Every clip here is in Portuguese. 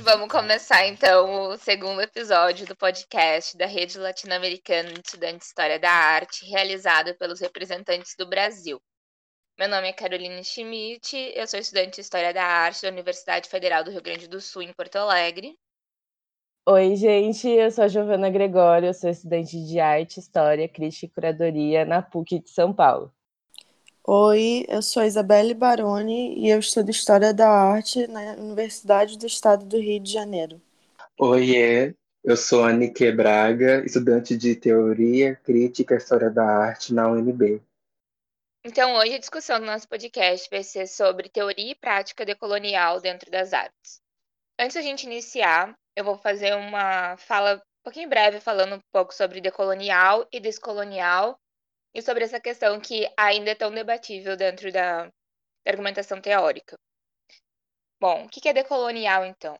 gente, vamos começar então o segundo episódio do podcast da Rede Latino-Americana de Estudantes de História da Arte, realizado pelos representantes do Brasil. Meu nome é Caroline Schmidt, eu sou estudante de História da Arte da Universidade Federal do Rio Grande do Sul, em Porto Alegre. Oi, gente, eu sou a Giovana Gregório, eu sou estudante de Arte, História, Crítica e Curadoria na PUC de São Paulo. Oi, eu sou a Isabelle Baroni e eu estudo História da Arte na Universidade do Estado do Rio de Janeiro. Oiê, eu sou a Nike Braga, estudante de Teoria, Crítica e História da Arte na UNB. Então, hoje a discussão do nosso podcast vai ser sobre teoria e prática decolonial dentro das artes. Antes da gente iniciar, eu vou fazer uma fala um pouquinho breve falando um pouco sobre decolonial e descolonial e sobre essa questão que ainda é tão debatível dentro da, da argumentação teórica. Bom, o que é decolonial então?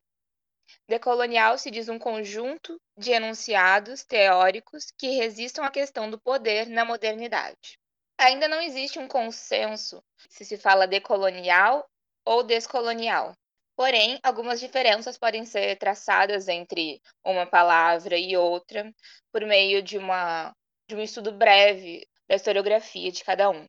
Decolonial se diz um conjunto de enunciados teóricos que resistam à questão do poder na modernidade. Ainda não existe um consenso se se fala decolonial ou descolonial. Porém, algumas diferenças podem ser traçadas entre uma palavra e outra por meio de, uma, de um estudo breve da historiografia de cada um.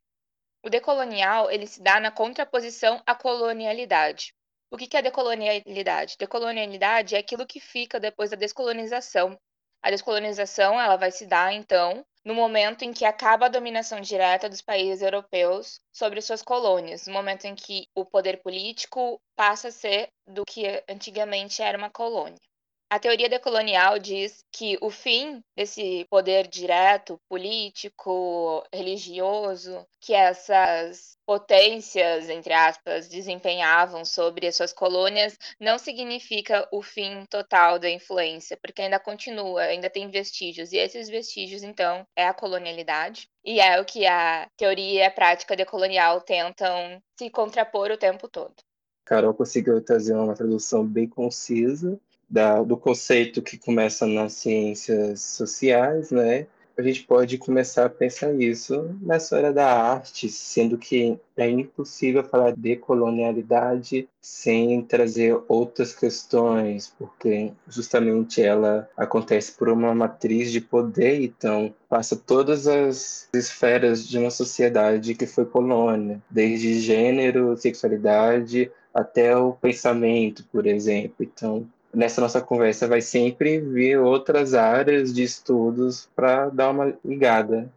O decolonial ele se dá na contraposição à colonialidade. O que é decolonialidade? Decolonialidade é aquilo que fica depois da descolonização. A descolonização ela vai se dar, então, no momento em que acaba a dominação direta dos países europeus sobre suas colônias, no momento em que o poder político passa a ser do que antigamente era uma colônia. A teoria decolonial diz que o fim desse poder direto, político, religioso, que essas potências, entre aspas, desempenhavam sobre as suas colônias, não significa o fim total da influência, porque ainda continua, ainda tem vestígios, e esses vestígios, então, é a colonialidade. E é o que a teoria e a prática decolonial tentam se contrapor o tempo todo. Carol conseguiu trazer uma tradução bem concisa da, do conceito que começa nas ciências sociais, né? A gente pode começar a pensar isso na história da arte, sendo que é impossível falar de colonialidade sem trazer outras questões, porque justamente ela acontece por uma matriz de poder, então passa todas as esferas de uma sociedade que foi colônia, desde gênero, sexualidade até o pensamento, por exemplo. Então, nessa nossa conversa vai sempre vir outras áreas de estudos para dar uma ligada.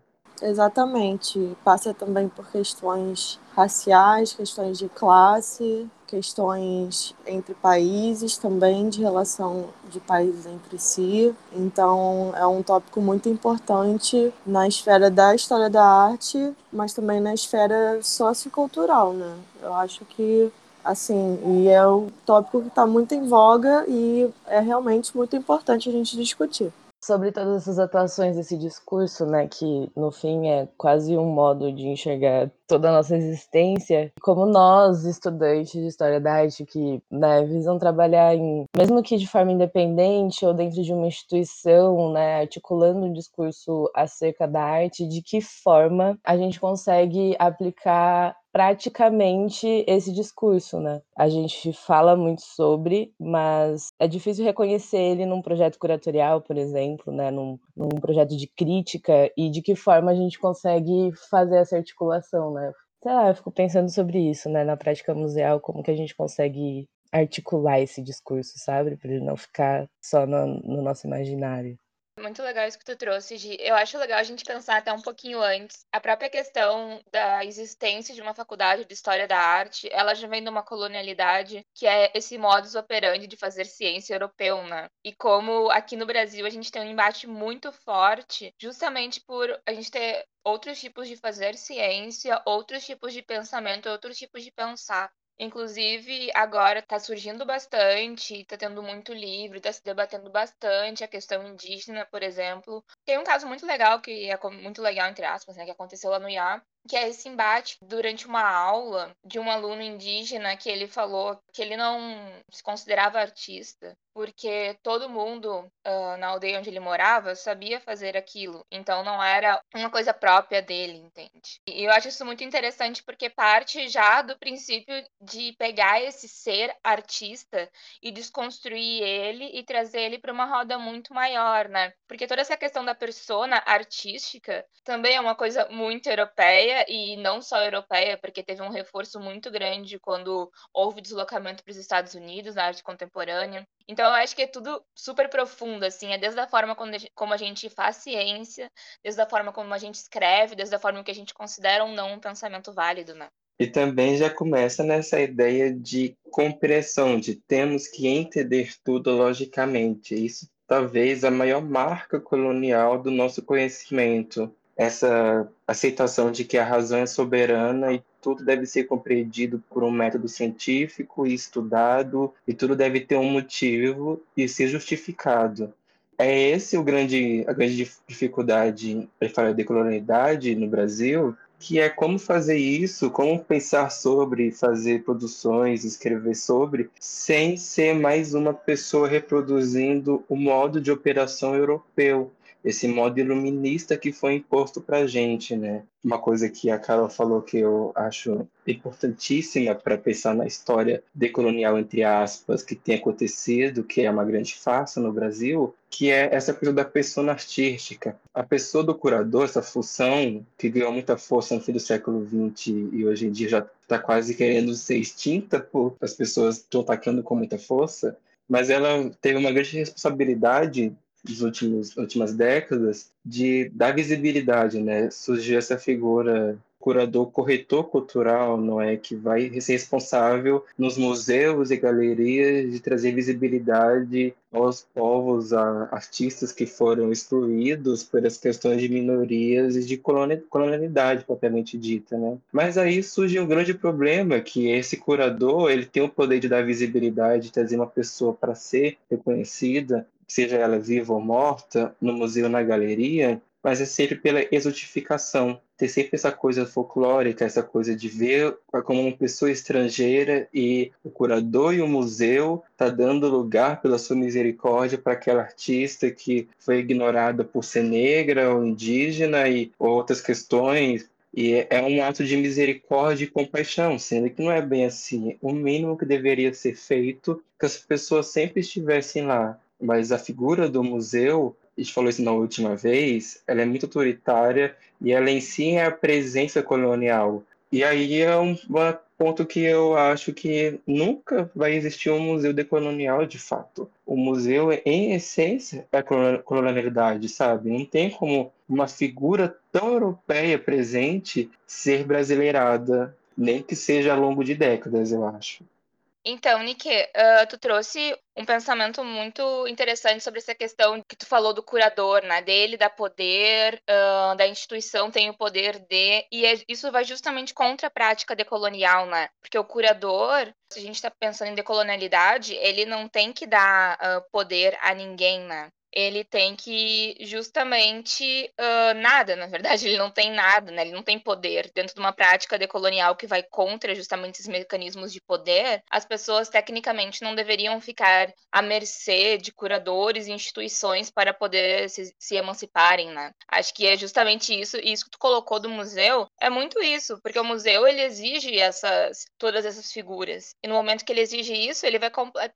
Exatamente. Passa também por questões raciais, questões de classe, questões entre países também, de relação de países entre si. Então, é um tópico muito importante na esfera da história da arte, mas também na esfera sociocultural, né? Eu acho que assim, e é um tópico que está muito em voga e é realmente muito importante a gente discutir. Sobre todas essas atuações desse discurso, né, que no fim é quase um modo de enxergar toda a nossa existência, como nós, estudantes de História da Arte, que né, visam trabalhar em, mesmo que de forma independente ou dentro de uma instituição, né, articulando um discurso acerca da arte, de que forma a gente consegue aplicar praticamente esse discurso, né? A gente fala muito sobre, mas é difícil reconhecer ele num projeto curatorial, por exemplo, né? Num, num projeto de crítica e de que forma a gente consegue fazer essa articulação, né? Sei lá, eu fico pensando sobre isso, né? Na prática museal, como que a gente consegue articular esse discurso, sabe? Para ele não ficar só no, no nosso imaginário. Muito legal isso que tu trouxe, Gi. Eu acho legal a gente pensar até um pouquinho antes. A própria questão da existência de uma faculdade de História da Arte, ela já vem de uma colonialidade que é esse modus operandi de fazer ciência europeu, né? E como aqui no Brasil a gente tem um embate muito forte, justamente por a gente ter outros tipos de fazer ciência, outros tipos de pensamento, outros tipos de pensar. Inclusive, agora está surgindo bastante, está tendo muito livro, está se debatendo bastante a questão indígena, por exemplo. Tem um caso muito legal, que é muito legal, entre aspas, né, que aconteceu lá no IA, que é esse embate durante uma aula de um aluno indígena que ele falou que ele não se considerava artista porque todo mundo uh, na aldeia onde ele morava sabia fazer aquilo, então não era uma coisa própria dele, entende? E eu acho isso muito interessante porque parte já do princípio de pegar esse ser artista e desconstruir ele e trazer ele para uma roda muito maior, né? Porque toda essa questão da persona artística também é uma coisa muito europeia e não só europeia, porque teve um reforço muito grande quando houve deslocamento para os Estados Unidos na arte contemporânea. Então, eu acho que é tudo super profundo, assim. É desde a forma como a gente faz ciência, desde a forma como a gente escreve, desde a forma que a gente considera ou não um pensamento válido, né? E também já começa nessa ideia de compreensão, de temos que entender tudo logicamente. Isso talvez a maior marca colonial do nosso conhecimento. Essa aceitação de que a razão é soberana e tudo deve ser compreendido por um método científico e estudado, e tudo deve ter um motivo e ser justificado. É esse o grande, a grande dificuldade para falar de colonialidade no Brasil, que é como fazer isso, como pensar sobre, fazer produções, escrever sobre, sem ser mais uma pessoa reproduzindo o modo de operação europeu esse modo iluminista que foi imposto para gente, né? Uma coisa que a Carol falou que eu acho importantíssima para pensar na história decolonial, entre aspas, que tem acontecido, que é uma grande farsa no Brasil, que é essa coisa da pessoa artística. A pessoa do curador, essa função que ganhou muita força no fim do século XX e hoje em dia já está quase querendo ser extinta, por as pessoas estão atacando com muita força, mas ela teve uma grande responsabilidade dos últimos últimas décadas de dar visibilidade, né? Surgiu essa figura curador corretor cultural, não é que vai ser responsável nos museus e galerias de trazer visibilidade aos povos, a artistas que foram excluídos pelas questões de minorias e de colonialidade propriamente dita, né? Mas aí surge um grande problema que esse curador ele tem o poder de dar visibilidade, de trazer uma pessoa para ser reconhecida, seja ela viva ou morta, no museu, na galeria, mas é sempre pela exotificação. Ter sempre essa coisa folclórica, essa coisa de ver como uma pessoa estrangeira e o curador e o museu tá dando lugar pela sua misericórdia para aquela artista que foi ignorada por ser negra ou indígena e outras questões e é um ato de misericórdia e compaixão, sendo que não é bem assim. O mínimo que deveria ser feito é que as pessoas sempre estivessem lá mas a figura do museu, a gente falou isso na última vez, ela é muito autoritária e ela em si é a presença colonial. E aí é um ponto que eu acho que nunca vai existir um museu decolonial de fato. O museu, em essência, é a colonialidade, sabe? Não tem como uma figura tão europeia presente ser brasileirada, nem que seja ao longo de décadas, eu acho. Então, Nick, uh, tu trouxe um pensamento muito interessante sobre essa questão que tu falou do curador, né? Dele, da poder, uh, da instituição tem o poder de. E é, isso vai justamente contra a prática decolonial, né? Porque o curador, se a gente está pensando em decolonialidade, ele não tem que dar uh, poder a ninguém, né? Ele tem que justamente uh, nada, na verdade, ele não tem nada, né? Ele não tem poder. Dentro de uma prática decolonial que vai contra justamente esses mecanismos de poder, as pessoas tecnicamente não deveriam ficar à mercê de curadores e instituições para poder se, se emanciparem, né? Acho que é justamente isso, e isso que tu colocou do museu é muito isso, porque o museu ele exige essas todas essas figuras. E no momento que ele exige isso, ele vai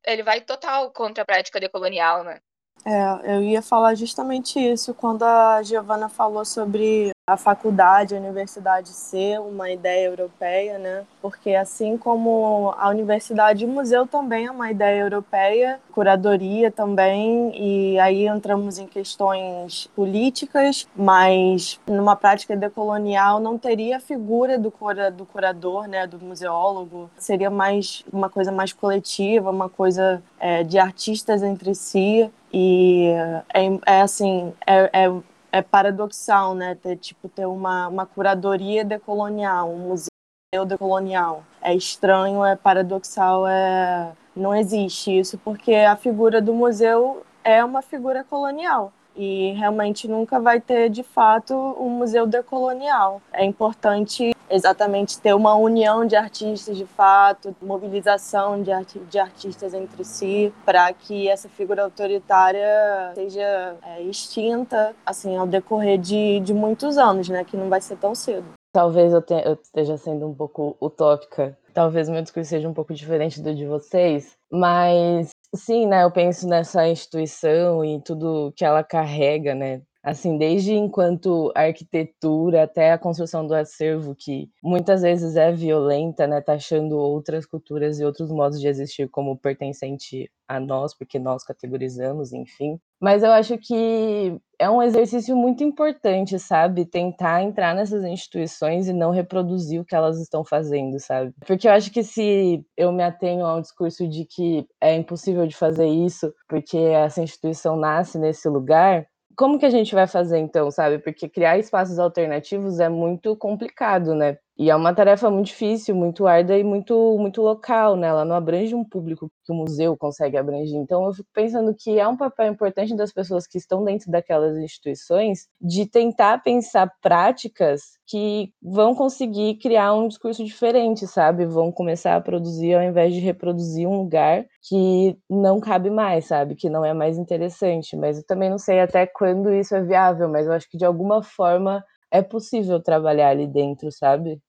ele vai total contra a prática decolonial, né? É, eu ia falar justamente isso quando a Giovana falou sobre a faculdade, a universidade ser uma ideia europeia, né? Porque assim como a universidade o museu também é uma ideia europeia, curadoria também, e aí entramos em questões políticas, mas numa prática decolonial não teria a figura do, cura, do curador, né, do museólogo, seria mais uma coisa mais coletiva, uma coisa é, de artistas entre si, e é, é assim, é, é é paradoxal, né? Ter, tipo, ter uma, uma curadoria decolonial, um museu decolonial. É estranho, é paradoxal, é... não existe isso, porque a figura do museu é uma figura colonial. e realmente nunca vai ter de fato um museu decolonial. É importante exatamente ter uma união de artistas de fato, mobilização de, de artistas entre si, para que essa figura autoritária seja é, extinta assim ao decorrer de, de muitos anos, né? Que não vai ser tão cedo. Talvez eu, eu esteja sendo um pouco utópica, talvez meu discurso seja um pouco diferente do de vocês, mas sim, né? Eu penso nessa instituição e tudo que ela carrega, né? Assim, desde enquanto arquitetura até a construção do acervo, que muitas vezes é violenta, né, taxando outras culturas e outros modos de existir como pertencente a nós, porque nós categorizamos, enfim. Mas eu acho que é um exercício muito importante, sabe? Tentar entrar nessas instituições e não reproduzir o que elas estão fazendo, sabe? Porque eu acho que se eu me atenho a um discurso de que é impossível de fazer isso, porque essa instituição nasce nesse lugar, como que a gente vai fazer então, sabe? Porque criar espaços alternativos é muito complicado, né? E é uma tarefa muito difícil, muito árdua e muito, muito local, né? Ela não abrange um público que o museu consegue abranger. Então, eu fico pensando que é um papel importante das pessoas que estão dentro daquelas instituições de tentar pensar práticas que vão conseguir criar um discurso diferente, sabe? Vão começar a produzir ao invés de reproduzir um lugar que não cabe mais, sabe? Que não é mais interessante. Mas eu também não sei até quando isso é viável, mas eu acho que de alguma forma é possível trabalhar ali dentro, sabe?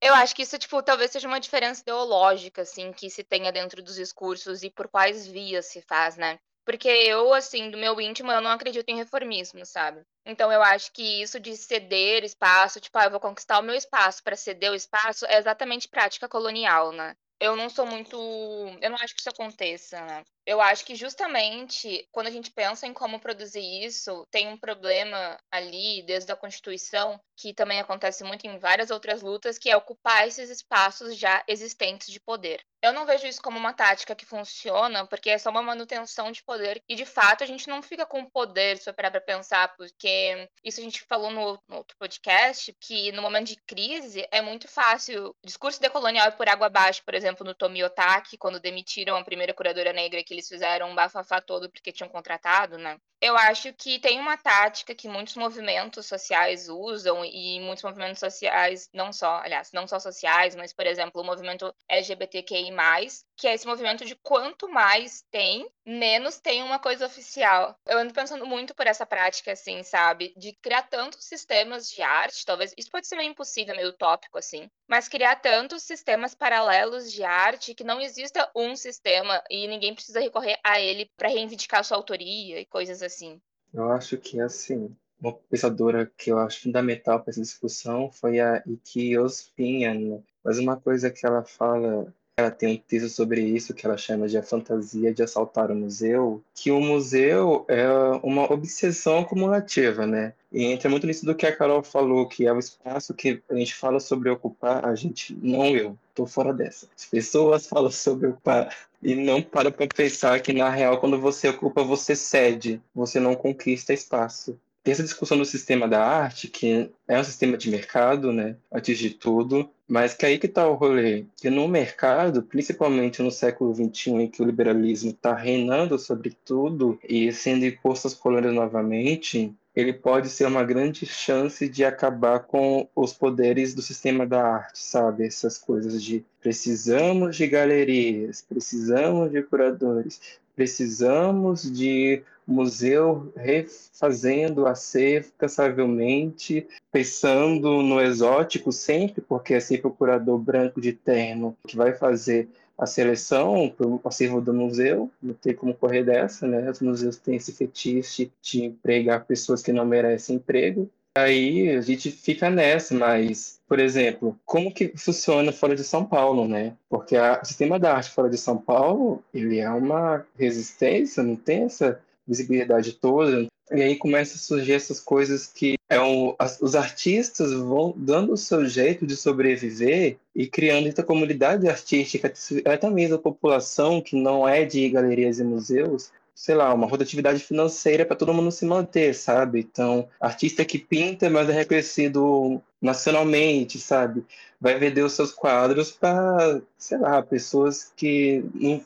Eu acho que isso, tipo, talvez seja uma diferença ideológica, assim, que se tenha dentro dos discursos e por quais vias se faz, né? Porque eu, assim, do meu íntimo, eu não acredito em reformismo, sabe? Então eu acho que isso de ceder espaço, tipo, ah, eu vou conquistar o meu espaço para ceder o espaço, é exatamente prática colonial, né? Eu não sou muito. Eu não acho que isso aconteça, né? Eu acho que justamente quando a gente pensa em como produzir isso, tem um problema ali, desde a Constituição, que também acontece muito em várias outras lutas, que é ocupar esses espaços já existentes de poder. Eu não vejo isso como uma tática que funciona, porque é só uma manutenção de poder. E de fato a gente não fica com poder, se eu parar pra pensar, porque isso a gente falou no, no outro podcast, que no momento de crise é muito fácil. O discurso decolonial é por água abaixo, por exemplo, no Tomi Otaki, quando demitiram a primeira curadora negra que eles fizeram um bafafá todo porque tinham contratado, né? Eu acho que tem uma tática que muitos movimentos sociais usam e muitos movimentos sociais, não só, aliás, não só sociais, mas, por exemplo, o movimento LGBTQI+, que é esse movimento de quanto mais tem, menos tem uma coisa oficial. Eu ando pensando muito por essa prática, assim, sabe? De criar tantos sistemas de arte, talvez, isso pode ser meio impossível, meio utópico, assim, mas criar tantos sistemas paralelos de arte que não exista um sistema e ninguém precisa recorrer a ele para reivindicar sua autoria e coisas assim. Eu acho que, assim, uma pensadora que eu acho fundamental para essa discussão foi a Iki Ospinhan. Mas uma coisa que ela fala ela tem um texto sobre isso que ela chama de a fantasia de assaltar o museu, que o museu é uma obsessão acumulativa, né? E entra muito nisso do que a Carol falou, que é o espaço que a gente fala sobre ocupar, a gente, não eu, tô fora dessa. As pessoas falam sobre ocupar e não para para pensar que na real quando você ocupa você cede, você não conquista espaço. Tem essa discussão do sistema da arte, que é um sistema de mercado, né, antes de tudo, mas que aí que está o rolê, que no mercado, principalmente no século XXI, em que o liberalismo está reinando sobre tudo e sendo imposto às colônias novamente, ele pode ser uma grande chance de acabar com os poderes do sistema da arte, sabe? Essas coisas de precisamos de galerias, precisamos de curadores, precisamos de museu refazendo a ser cansavelmente, pensando no exótico sempre, porque é sempre o curador branco de terno que vai fazer a seleção para o acervo do museu, não tem como correr dessa, né? Os museus têm esse fetiche de empregar pessoas que não merecem emprego. Aí a gente fica nessa, mas, por exemplo, como que funciona fora de São Paulo, né? Porque a, o sistema da arte fora de São Paulo, ele é uma resistência, não tem essa visibilidade toda. E aí começa a surgir essas coisas que é um, as, os artistas vão dando o seu jeito de sobreviver e criando essa comunidade artística, até mesmo a população que não é de galerias e museus, sei lá, uma rotatividade financeira para todo mundo se manter, sabe? Então, artista que pinta, mas é reconhecido nacionalmente, sabe? Vai vender os seus quadros para, sei lá, pessoas que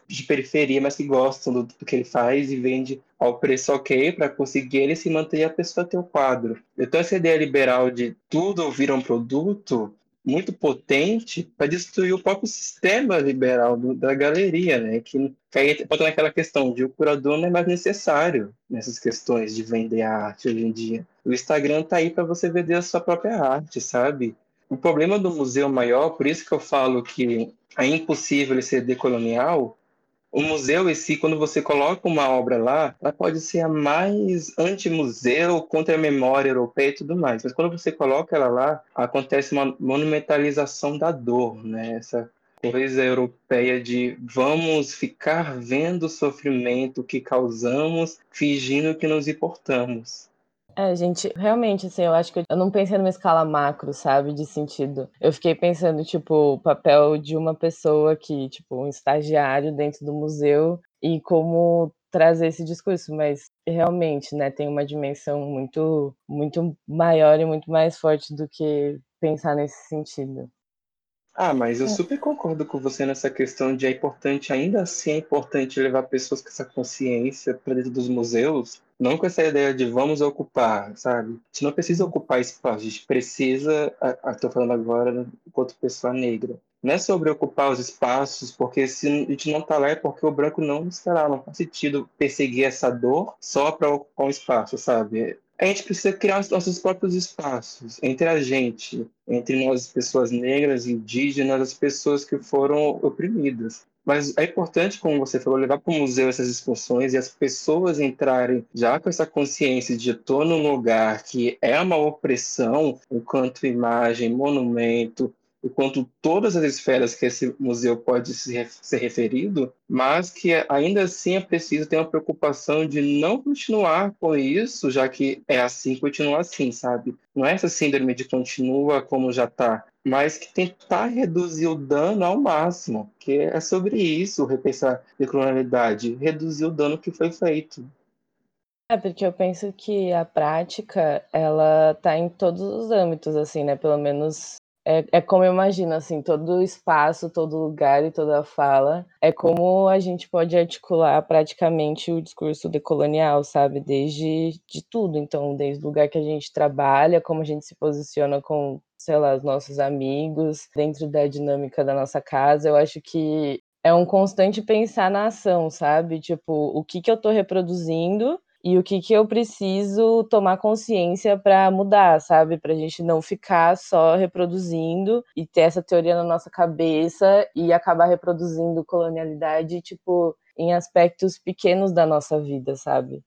de periferia, mas que gostam do, do que ele faz e vende ao preço ok para conseguir ele se manter e a pessoa ter o quadro. Então essa ideia liberal de tudo vir um produto muito potente para destruir o próprio sistema liberal do, da galeria, né? Que, aí volta naquela questão de o curador não é mais necessário nessas questões de vender arte hoje em dia. O Instagram tá aí para você vender a sua própria arte, sabe? O problema do museu maior, por isso que eu falo que é impossível ele ser decolonial, o museu em si, quando você coloca uma obra lá, ela pode ser a mais anti-museu, contra a memória europeia e tudo mais. Mas quando você coloca ela lá, acontece uma monumentalização da dor, né? Essa coisa europeia de vamos ficar vendo o sofrimento que causamos, fingindo que nos importamos. É, gente, realmente, assim, eu acho que eu não pensei numa escala macro, sabe, de sentido. Eu fiquei pensando, tipo, o papel de uma pessoa que, tipo, um estagiário dentro do museu e como trazer esse discurso, mas realmente, né, tem uma dimensão muito, muito maior e muito mais forte do que pensar nesse sentido. Ah, mas eu é. super concordo com você nessa questão de é importante, ainda assim é importante levar pessoas com essa consciência para dentro dos museus, não com essa ideia de vamos ocupar, sabe? A gente não precisa ocupar espaço, a gente precisa, estou falando agora enquanto pessoa negra, não é sobre ocupar os espaços, porque se a gente não está lá é porque o branco não está lá, não faz sentido perseguir essa dor só para ocupar um espaço, sabe? A gente precisa criar os nossos próprios espaços entre a gente, entre nós, pessoas negras, indígenas, as pessoas que foram oprimidas. Mas é importante, como você falou, levar para o museu essas discussões e as pessoas entrarem já com essa consciência de estou num lugar que é uma opressão, enquanto imagem, monumento, enquanto todas as esferas que esse museu pode ser referido, mas que ainda assim é preciso ter uma preocupação de não continuar com isso, já que é assim, continua assim, sabe? Não é essa síndrome de continua como já está, mas que tentar reduzir o dano ao máximo, que é sobre isso, repensar a colonialidade, reduzir o dano que foi feito. É, porque eu penso que a prática, ela tá em todos os âmbitos, assim, né? Pelo menos é, é como eu imagino, assim, todo espaço, todo lugar e toda fala. É como a gente pode articular praticamente o discurso decolonial, sabe? Desde de tudo. Então, desde o lugar que a gente trabalha, como a gente se posiciona com, sei lá, os nossos amigos, dentro da dinâmica da nossa casa. Eu acho que é um constante pensar na ação, sabe? Tipo, o que, que eu tô reproduzindo e o que, que eu preciso tomar consciência para mudar, sabe? Para a gente não ficar só reproduzindo e ter essa teoria na nossa cabeça e acabar reproduzindo colonialidade, tipo, em aspectos pequenos da nossa vida, sabe?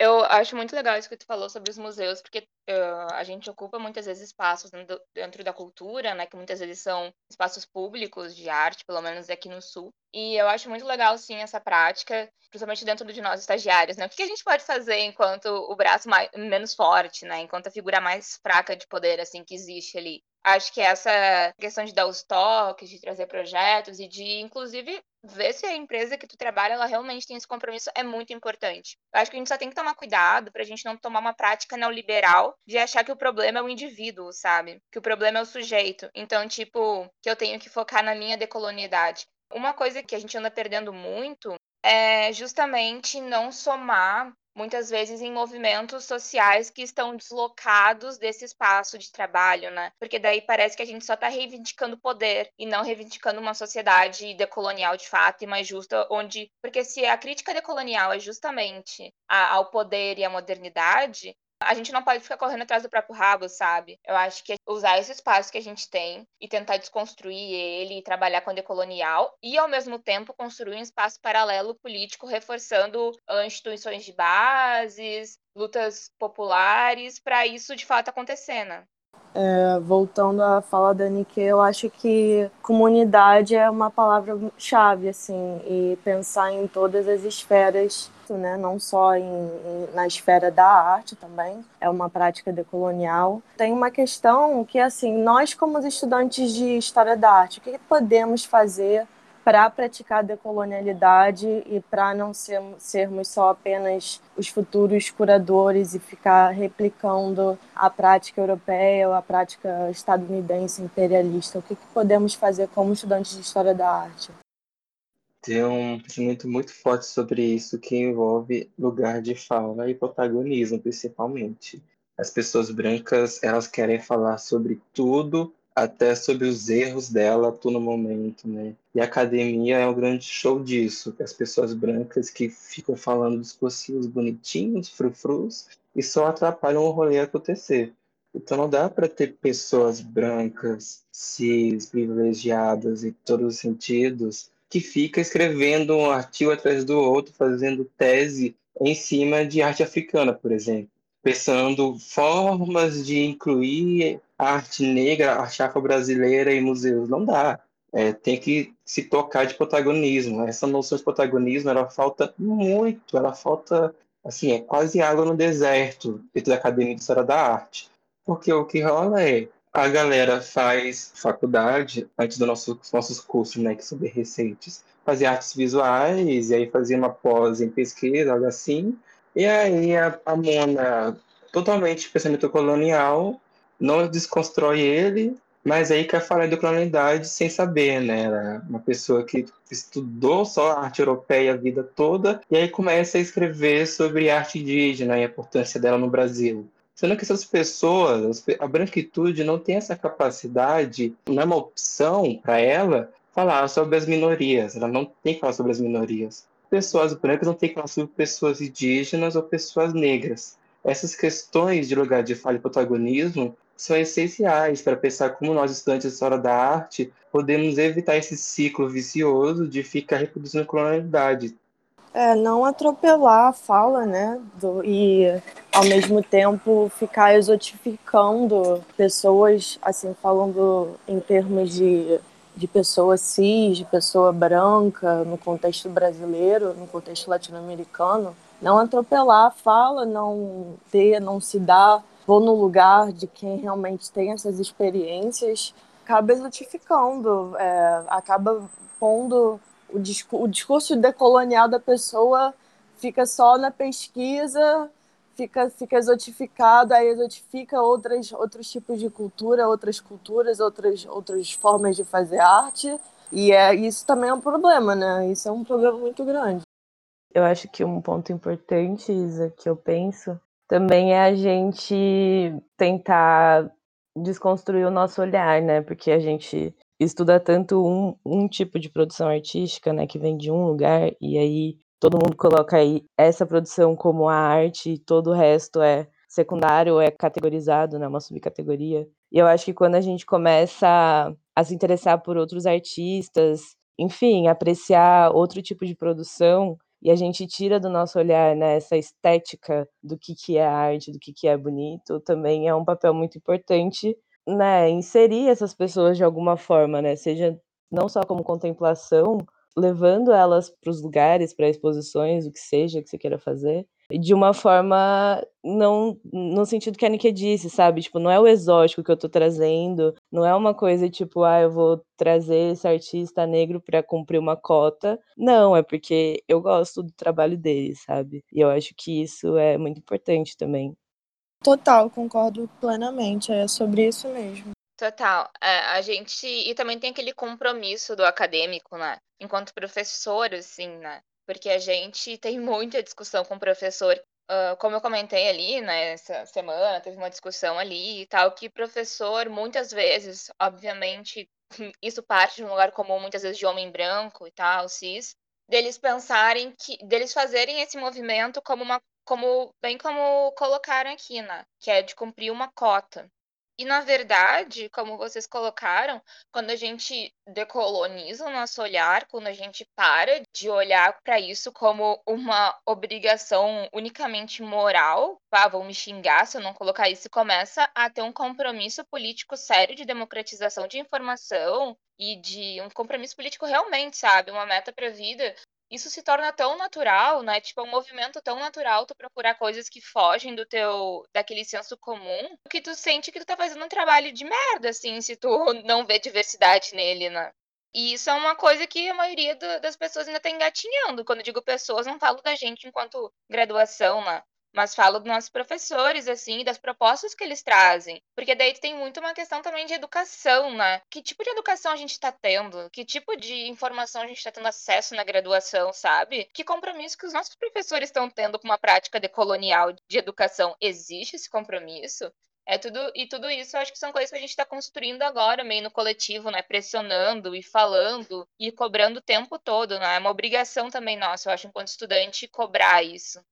Eu acho muito legal isso que tu falou sobre os museus, porque uh, a gente ocupa muitas vezes espaços dentro, dentro, da cultura, né, que muitas vezes são espaços públicos de arte, pelo menos aqui no Sul. E eu acho muito legal, sim, essa prática, principalmente dentro de nós estagiários, né? O que a gente pode fazer enquanto o braço mais, menos forte, né? Enquanto a figura mais fraca de poder, assim, que existe ali. Acho que essa questão de dar os toques, de trazer projetos e de, inclusive, ver se a empresa que tu trabalha, ela realmente tem esse compromisso é muito importante. Eu acho que a gente só tem que tomar cuidado para a gente não tomar uma prática neoliberal de achar que o problema é o indivíduo, sabe? Que o problema é o sujeito. Então, tipo, que eu tenho que focar na minha decolonialidade. Uma coisa que a gente anda perdendo muito é justamente não somar muitas vezes em movimentos sociais que estão deslocados desse espaço de trabalho, né? Porque daí parece que a gente só está reivindicando poder e não reivindicando uma sociedade decolonial de fato e mais justa, onde. Porque se a crítica decolonial é justamente a, ao poder e à modernidade, a gente não pode ficar correndo atrás do próprio rabo, sabe? Eu acho que usar esse espaço que a gente tem e tentar desconstruir ele e trabalhar com a decolonial e, ao mesmo tempo, construir um espaço paralelo político, reforçando instituições de bases, lutas populares, para isso de fato acontecer, né? É, voltando à fala da Nike, eu acho que comunidade é uma palavra-chave, assim, e pensar em todas as esferas, né, não só em, em, na esfera da arte também, é uma prática decolonial. Tem uma questão que, assim, nós como estudantes de História da Arte, o que podemos fazer para praticar a decolonialidade e para não ser, sermos só apenas os futuros curadores e ficar replicando a prática europeia ou a prática estadunidense imperialista? O que, que podemos fazer como estudantes de História da Arte? Tem um pensamento muito forte sobre isso que envolve lugar de fala e protagonismo, principalmente. As pessoas brancas, elas querem falar sobre tudo até sobre os erros dela todo no momento, né? E a academia é um grande show disso, as pessoas brancas que ficam falando discursivos bonitinhos, frufrus, e só atrapalham o rolê acontecer. Então não dá para ter pessoas brancas, cis, privilegiadas em todos os sentidos, que fica escrevendo um artigo atrás do outro, fazendo tese em cima de arte africana, por exemplo pensando formas de incluir a arte negra, a arte afro-brasileira em museus. Não dá. É, tem que se tocar de protagonismo. Essa noção de protagonismo, ela falta muito, ela falta, assim, é quase água no deserto dentro da Academia de História da Arte. Porque o que rola é, a galera faz faculdade, antes dos nosso, nossos cursos, né, que são bem recentes, fazia artes visuais, e aí fazia uma pós em pesquisa, algo assim, e aí a, a Mona, totalmente pensamento colonial, não desconstrói ele, mas aí quer falar de colonialidade sem saber, né? Ela é uma pessoa que estudou só arte europeia a vida toda e aí começa a escrever sobre arte indígena e a importância dela no Brasil. Sendo que essas pessoas, a branquitude não tem essa capacidade, não é uma opção para ela falar sobre as minorias, ela não tem que falar sobre as minorias pessoas brancas não têm que falar sobre pessoas indígenas ou pessoas negras. Essas questões de lugar de fala e protagonismo são essenciais para pensar como nós, estudantes de História da Arte, podemos evitar esse ciclo vicioso de ficar reproduzindo colonialidade. É, não atropelar a fala, né? Do, e, ao mesmo tempo, ficar exotificando pessoas, assim, falando em termos de de pessoa cis, de pessoa branca, no contexto brasileiro, no contexto latino-americano, não atropelar a fala, não ter, não se dar, vou no lugar de quem realmente tem essas experiências, acaba exotificando, é, acaba pondo o, discurso, o discurso decolonial da pessoa fica só na pesquisa fica, fica exotificado, aí exotifica outras, outros tipos de cultura, outras culturas, outras, outras formas de fazer arte. E é, isso também é um problema, né? Isso é um problema muito grande. Eu acho que um ponto importante, Isa, que eu penso, também é a gente tentar desconstruir o nosso olhar, né? Porque a gente estuda tanto um, um tipo de produção artística, né, que vem de um lugar, e aí todo mundo coloca aí essa produção como a arte e todo o resto é secundário, é categorizado, né, uma subcategoria. E eu acho que quando a gente começa a se interessar por outros artistas, enfim, apreciar outro tipo de produção, e a gente tira do nosso olhar né, essa estética do que, que é arte, do que, que é bonito, também é um papel muito importante, né, inserir essas pessoas de alguma forma, né, seja não só como contemplação, levando elas para os lugares, para exposições, o que seja que você queira fazer, de uma forma não no sentido que a Nike disse, sabe? Tipo, não é o exótico que eu tô trazendo, não é uma coisa tipo, ah, eu vou trazer esse artista negro para cumprir uma cota. Não, é porque eu gosto do trabalho dele, sabe? E eu acho que isso é muito importante também. Total, concordo plenamente, é sobre isso mesmo. Total. É, a gente. E também tem aquele compromisso do acadêmico, né? Enquanto professor, assim, né? Porque a gente tem muita discussão com o professor. Uh, como eu comentei ali, né, essa semana, teve uma discussão ali e tal, que professor, muitas vezes, obviamente, isso parte de um lugar comum, muitas vezes de homem branco e tal, cis, deles pensarem que. deles fazerem esse movimento como uma. Como bem como colocaram aqui, né? Que é de cumprir uma cota. E, na verdade, como vocês colocaram, quando a gente decoloniza o nosso olhar, quando a gente para de olhar para isso como uma obrigação unicamente moral, ah, vão me xingar se eu não colocar isso, começa a ter um compromisso político sério de democratização de informação e de um compromisso político realmente, sabe? Uma meta para a vida isso se torna tão natural, né? Tipo, é um movimento tão natural tu procurar coisas que fogem do teu daquele senso comum, que tu sente que tu tá fazendo um trabalho de merda, assim, se tu não vê diversidade nele, né? E isso é uma coisa que a maioria do, das pessoas ainda está engatinhando. Quando eu digo pessoas, não falo da gente enquanto graduação, né? Mas falo dos nossos professores, assim, das propostas que eles trazem. Porque daí tem muito uma questão também de educação, né? Que tipo de educação a gente está tendo? Que tipo de informação a gente está tendo acesso na graduação, sabe? Que compromisso que os nossos professores estão tendo com uma prática decolonial de educação? Existe esse compromisso? É tudo, e tudo isso eu acho que são coisas que a gente está construindo agora, meio no coletivo, né? Pressionando e falando e cobrando o tempo todo, né? É uma obrigação também nossa, eu acho, enquanto estudante, cobrar isso.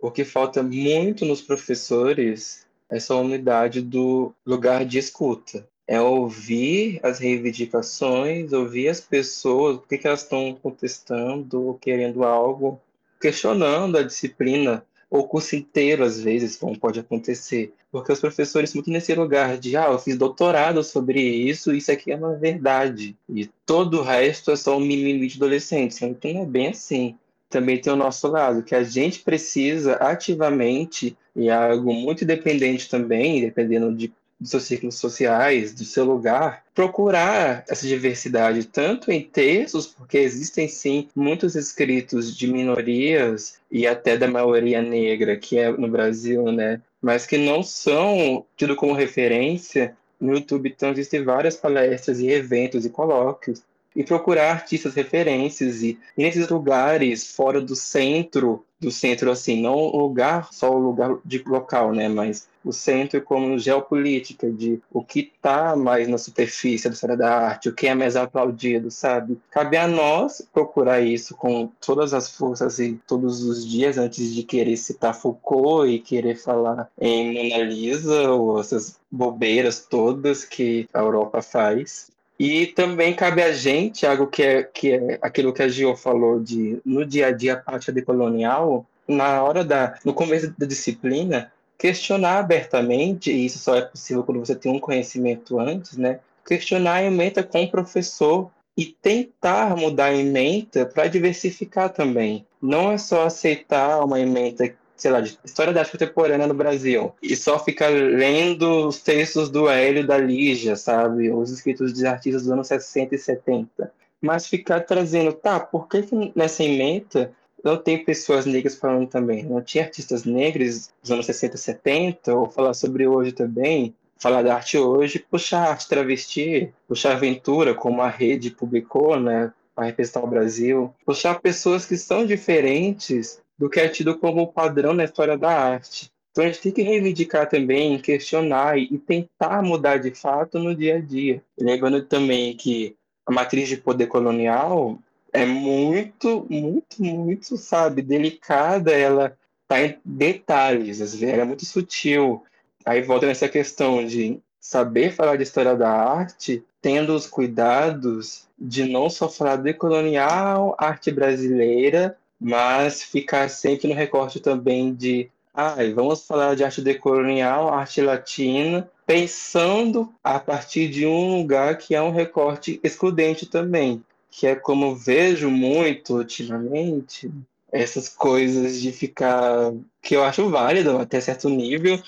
O que falta muito nos professores é essa unidade do lugar de escuta. É ouvir as reivindicações, ouvir as pessoas, o que, que elas estão contestando querendo algo, questionando a disciplina ou curso inteiro, às vezes, como pode acontecer. Porque os professores muito nesse lugar de, ah, eu fiz doutorado sobre isso, isso aqui é uma verdade. E todo o resto é só um mimimi de adolescente, que não é bem assim. Também tem o nosso lado, que a gente precisa ativamente, e é algo muito dependente também, dependendo de dos seus círculos sociais, do seu lugar, procurar essa diversidade, tanto em textos, porque existem sim muitos escritos de minorias e até da maioria negra, que é no Brasil, né? Mas que não são tidos como referência no YouTube. Então, existem várias palestras e eventos e colóquios e procurar artistas referências. E, e nesses lugares fora do centro do centro assim não o lugar só o lugar de local né mas o centro como geopolítica de o que está mais na superfície da história da arte o que é mais aplaudido sabe? Cabe a nós procurar isso com todas as forças e todos os dias antes de querer citar Foucault e querer falar em Mona Lisa ou essas bobeiras todas que a Europa faz e também cabe a gente, algo que é, que é aquilo que a Gio falou de no dia a dia a prática decolonial, na hora da no começo da disciplina, questionar abertamente, e isso só é possível quando você tem um conhecimento antes, né? Questionar a ementa com o professor e tentar mudar a ementa para diversificar também. Não é só aceitar uma ementa sei lá, de história da arte contemporânea no Brasil, e só fica lendo os textos do Hélio da Lígia, sabe? Os escritos de artistas dos anos 60 e 70. Mas ficar trazendo, tá, por que, que nessa emenda não tem pessoas negras falando também? Não tinha artistas negros dos anos 60 e 70, ou falar sobre hoje também? Falar da arte hoje, puxar arte travesti, puxar aventura, como a rede publicou, né? Para representar o Brasil, puxar pessoas que são diferentes do que é tido como padrão na história da arte. Então a gente tem que reivindicar também, questionar e tentar mudar de fato no dia a dia. Lembrando também que a matriz de poder colonial é muito, muito, muito, sabe, delicada, ela está em detalhes, ela é muito sutil. Aí volta nessa questão de saber falar de história da arte, tendo os cuidados de não só falar de colonial, arte brasileira, mas ficar sempre no recorte também de ah, vamos falar de arte decolonial, arte latina, pensando a partir de um lugar que é um recorte excludente também, que é como vejo muito ultimamente essas coisas de ficar que eu acho válido até certo nível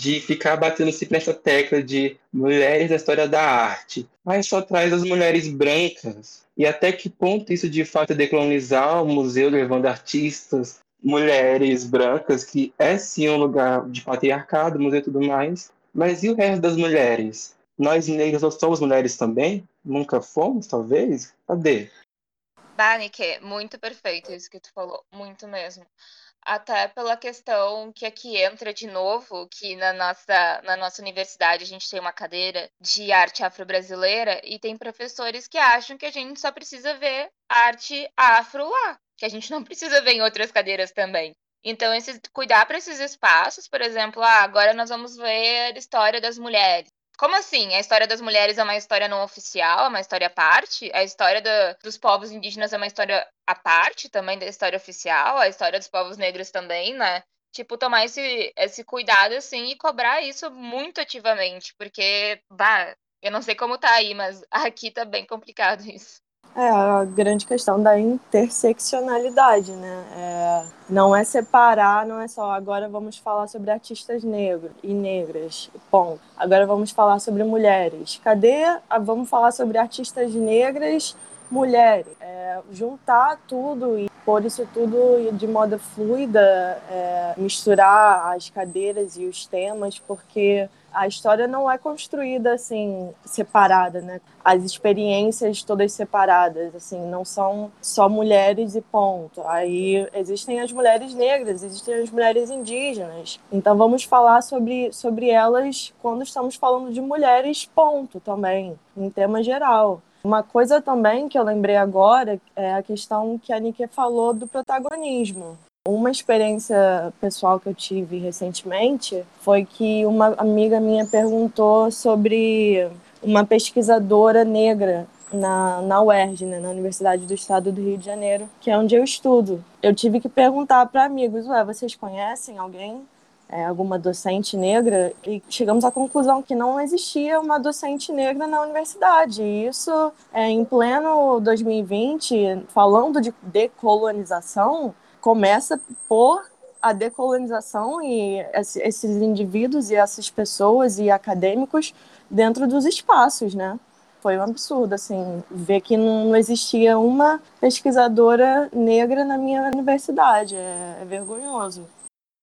de ficar batendo sempre nessa tecla de mulheres da história da arte, mas só traz as mulheres brancas. E até que ponto isso de fato é decolonizar o museu levando artistas, mulheres brancas, que é sim um lugar de patriarcado, museu e tudo mais, mas e o resto das mulheres? Nós negras não somos mulheres também? Nunca fomos, talvez? Cadê? Banike, muito perfeito isso que tu falou, muito mesmo até pela questão que aqui entra de novo, que na nossa, na nossa universidade a gente tem uma cadeira de arte afro-brasileira e tem professores que acham que a gente só precisa ver arte afro lá, que a gente não precisa ver em outras cadeiras também. Então, esse, cuidar para esses espaços, por exemplo, ah, agora nós vamos ver a história das mulheres. Como assim? A história das mulheres é uma história não oficial, é uma história à parte? A história do, dos povos indígenas é uma história à parte também da história oficial? A história dos povos negros também, né? Tipo, tomar esse, esse cuidado, assim, e cobrar isso muito ativamente, porque, bah, eu não sei como tá aí, mas aqui tá bem complicado isso. É a grande questão da interseccionalidade, né? É, não é separar, não é só agora vamos falar sobre artistas negros e negras, bom. Agora vamos falar sobre mulheres. Cadê? A, vamos falar sobre artistas negras, mulheres. É, juntar tudo e pôr isso tudo de modo fluida, é, misturar as cadeiras e os temas, porque a história não é construída assim separada, né? As experiências todas separadas, assim, não são só mulheres e ponto. Aí existem as mulheres negras, existem as mulheres indígenas. Então vamos falar sobre sobre elas quando estamos falando de mulheres, ponto, também, em tema geral. Uma coisa também que eu lembrei agora é a questão que a Nike falou do protagonismo. Uma experiência pessoal que eu tive recentemente foi que uma amiga minha perguntou sobre uma pesquisadora negra na, na UERJ, né, na Universidade do Estado do Rio de Janeiro, que é onde eu estudo. Eu tive que perguntar para amigos: Ué, vocês conhecem alguém? É, alguma docente negra? E chegamos à conclusão que não existia uma docente negra na universidade. E isso, é, em pleno 2020, falando de decolonização, começa por a decolonização e esses indivíduos e essas pessoas e acadêmicos dentro dos espaços, né? Foi um absurdo, assim, ver que não existia uma pesquisadora negra na minha universidade. É, é vergonhoso.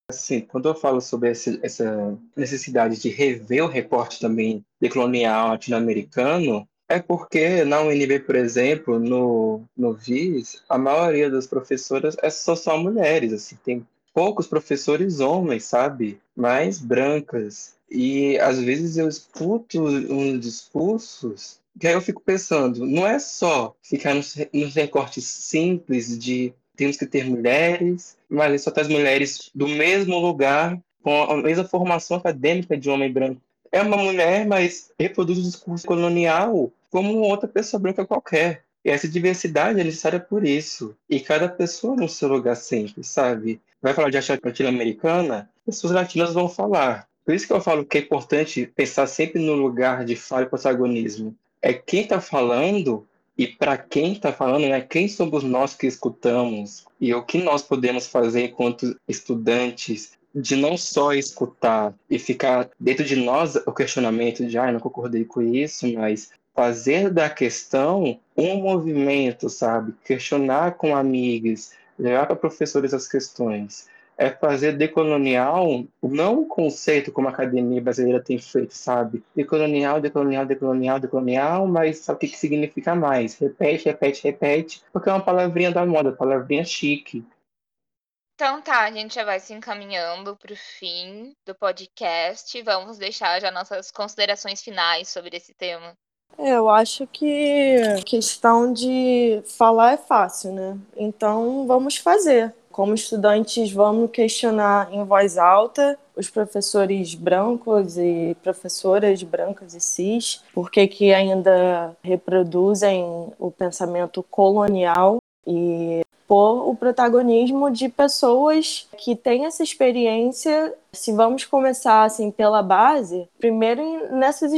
Assim, quando eu falo sobre esse, essa necessidade de rever o recorte também decolonial latino-americano, é porque na UNB, por exemplo, no, no VIS, a maioria das professoras é só, só mulheres, assim, tem poucos professores homens, sabe? Mais brancas. E às vezes eu escuto uns discursos que aí eu fico pensando, não é só ficar nos, nos recortes simples de temos que ter mulheres, mas só ter as mulheres do mesmo lugar, com a mesma formação acadêmica de homem branco. É uma mulher, mas reproduz o discurso colonial como outra pessoa branca qualquer. E essa diversidade é necessária por isso. E cada pessoa no seu lugar sempre, sabe? Vai falar de arte latino-americana, pessoas latinas vão falar. Por isso que eu falo que é importante pensar sempre no lugar de fala e protagonismo. É quem está falando e para quem está falando, né, quem somos nós que escutamos e o que nós podemos fazer enquanto estudantes de não só escutar e ficar dentro de nós o questionamento de, ah, não concordei com isso, mas fazer da questão um movimento, sabe? Questionar com amigos, levar para professores as questões. É fazer decolonial não um conceito como a academia brasileira tem feito, sabe? Decolonial, decolonial, decolonial, decolonial, mas sabe o que, que significa mais? Repete, repete, repete, porque é uma palavrinha da moda, palavrinha chique. Então tá, a gente já vai se encaminhando para o fim do podcast. Vamos deixar já nossas considerações finais sobre esse tema. Eu acho que questão de falar é fácil, né? Então vamos fazer. Como estudantes, vamos questionar em voz alta os professores brancos e professoras brancas e cis, por que ainda reproduzem o pensamento colonial e por o protagonismo de pessoas que têm essa experiência. Se vamos começar assim pela base, primeiro nessas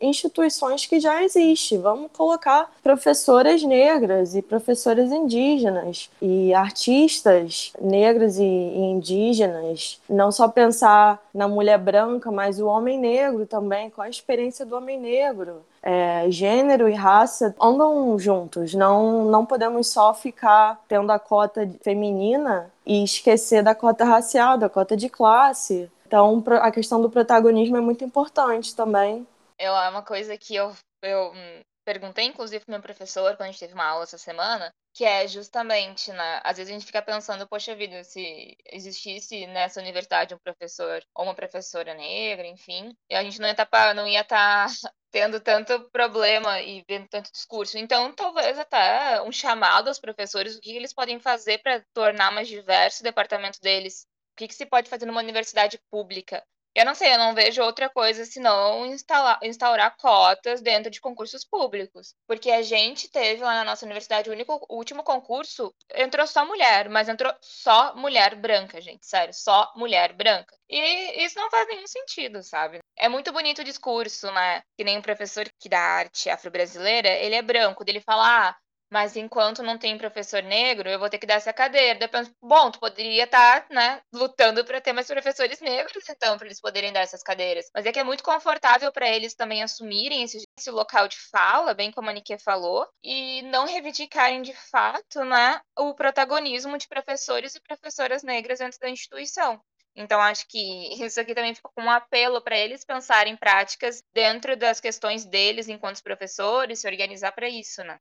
instituições que já existem, vamos colocar professoras negras e professoras indígenas e artistas negras e indígenas. Não só pensar na mulher branca, mas o homem negro também, qual a experiência do homem negro? É, gênero e raça andam juntos. Não, não podemos só ficar tendo a cota feminina e esquecer da cota racial, da cota de classe. Então, a questão do protagonismo é muito importante também. É uma coisa que eu, eu hum, perguntei, inclusive, para meu professor, quando a gente teve uma aula essa semana, que é justamente, né, às vezes a gente fica pensando, poxa vida, se existisse nessa universidade um professor ou uma professora negra, enfim, a gente não ia estar tá, tá tendo tanto problema e vendo tanto discurso. Então, talvez até um chamado aos professores, o que eles podem fazer para tornar mais diverso o departamento deles. O que, que se pode fazer numa universidade pública? Eu não sei, eu não vejo outra coisa senão instalar, instaurar cotas dentro de concursos públicos. Porque a gente teve lá na nossa universidade o, único, o último concurso, entrou só mulher, mas entrou só mulher branca, gente, sério, só mulher branca. E isso não faz nenhum sentido, sabe? É muito bonito o discurso, né? Que nem um professor que dá arte afro-brasileira, ele é branco, dele fala, ah, mas enquanto não tem professor negro, eu vou ter que dar essa cadeira. eu penso, bom, tu poderia estar, tá, né, lutando para ter mais professores negros, então, para eles poderem dar essas cadeiras. Mas é que é muito confortável para eles também assumirem esse, esse, local de fala, bem como a Niké falou, e não reivindicarem de fato, né, o protagonismo de professores e professoras negras dentro da instituição. Então, acho que isso aqui também fica com um apelo para eles pensarem práticas dentro das questões deles enquanto professores, se organizar para isso, né?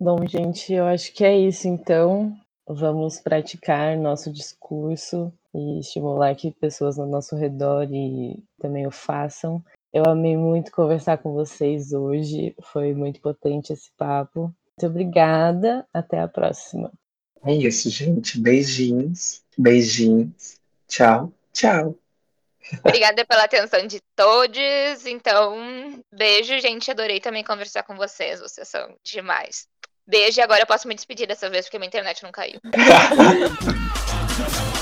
Bom, gente, eu acho que é isso então. Vamos praticar nosso discurso e estimular que pessoas ao nosso redor e também o façam. Eu amei muito conversar com vocês hoje, foi muito potente esse papo. Muito obrigada, até a próxima. É isso, gente. Beijinhos, beijinhos. Tchau, tchau. Obrigada pela atenção de todos. Então, beijo, gente. Adorei também conversar com vocês. Vocês são demais. Beijo e agora eu posso me despedir dessa vez porque minha internet não caiu.